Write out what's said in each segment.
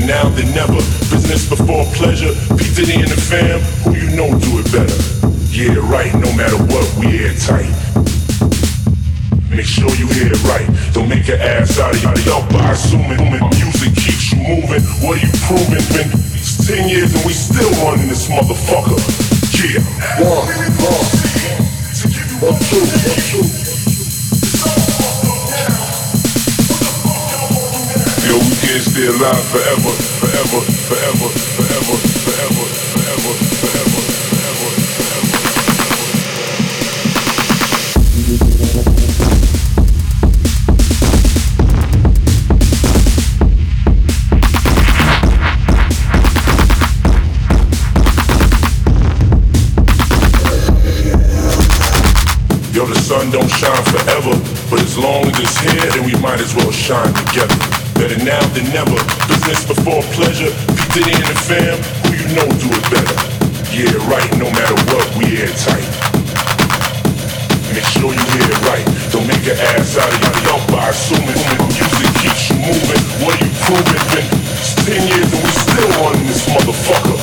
Better now than never. Business before pleasure. P. Diddy and the fam, who you know do it better. Yeah, right, no matter what, we airtight. Make sure you hear it right. Don't make an ass out of yourself by assuming music keeps you moving. What are you proving? Been ten years and we still running this motherfucker. Yeah. One, one, two, one, two. is stay alive forever, forever, forever, forever, forever, forever, forever. Yo, the sun don't shine forever, but as long as it's here, then we might as well shine together. Better now than never. Business before pleasure. Diddy and the fam, who you know do it better. Yeah, right, no matter what, we airtight. Make sure you hear it right. Don't make an ass out of yourself by assuming music keeps you moving. What are you proving? Been ten years and we still running this motherfucker.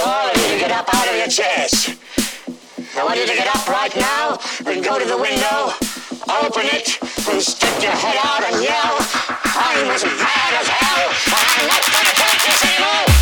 I want you to get up out of your chairs. I want you to get up right now and go to the window, open it, and stick your head out and yell, I'm as mad as hell, I'm not gonna take this anymore!